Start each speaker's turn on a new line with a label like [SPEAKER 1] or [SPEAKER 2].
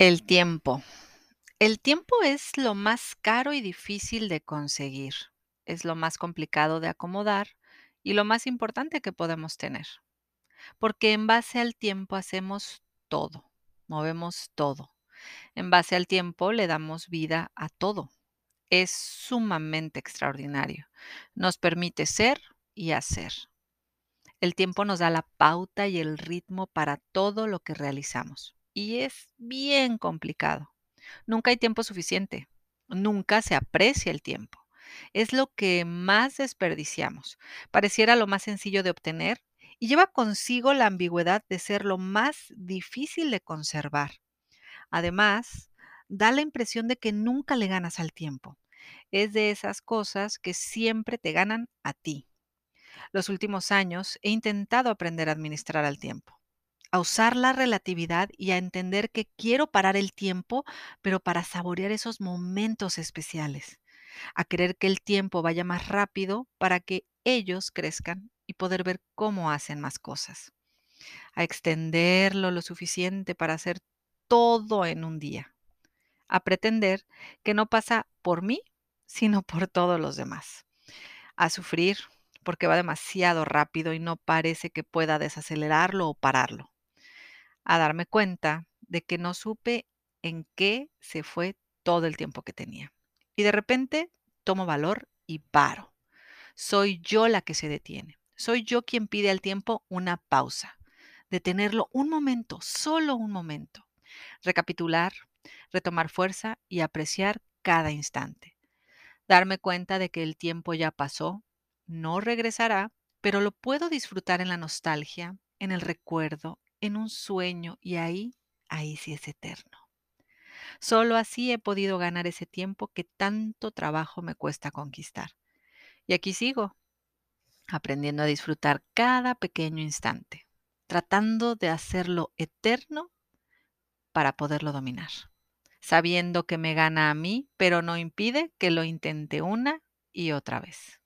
[SPEAKER 1] El tiempo. El tiempo es lo más caro y difícil de conseguir. Es lo más complicado de acomodar y lo más importante que podemos tener. Porque en base al tiempo hacemos todo, movemos todo. En base al tiempo le damos vida a todo. Es sumamente extraordinario. Nos permite ser y hacer. El tiempo nos da la pauta y el ritmo para todo lo que realizamos y es bien complicado. Nunca hay tiempo suficiente. Nunca se aprecia el tiempo. Es lo que más desperdiciamos. Pareciera lo más sencillo de obtener y lleva consigo la ambigüedad de ser lo más difícil de conservar. Además, da la impresión de que nunca le ganas al tiempo. Es de esas cosas que siempre te ganan a ti. Los últimos años he intentado aprender a administrar al tiempo a usar la relatividad y a entender que quiero parar el tiempo, pero para saborear esos momentos especiales, a querer que el tiempo vaya más rápido para que ellos crezcan y poder ver cómo hacen más cosas, a extenderlo lo suficiente para hacer todo en un día, a pretender que no pasa por mí, sino por todos los demás, a sufrir porque va demasiado rápido y no parece que pueda desacelerarlo o pararlo a darme cuenta de que no supe en qué se fue todo el tiempo que tenía. Y de repente tomo valor y paro. Soy yo la que se detiene. Soy yo quien pide al tiempo una pausa. Detenerlo un momento, solo un momento. Recapitular, retomar fuerza y apreciar cada instante. Darme cuenta de que el tiempo ya pasó, no regresará, pero lo puedo disfrutar en la nostalgia, en el recuerdo, en un sueño y ahí, ahí sí es eterno. Solo así he podido ganar ese tiempo que tanto trabajo me cuesta conquistar. Y aquí sigo, aprendiendo a disfrutar cada pequeño instante, tratando de hacerlo eterno para poderlo dominar, sabiendo que me gana a mí, pero no impide que lo intente una y otra vez.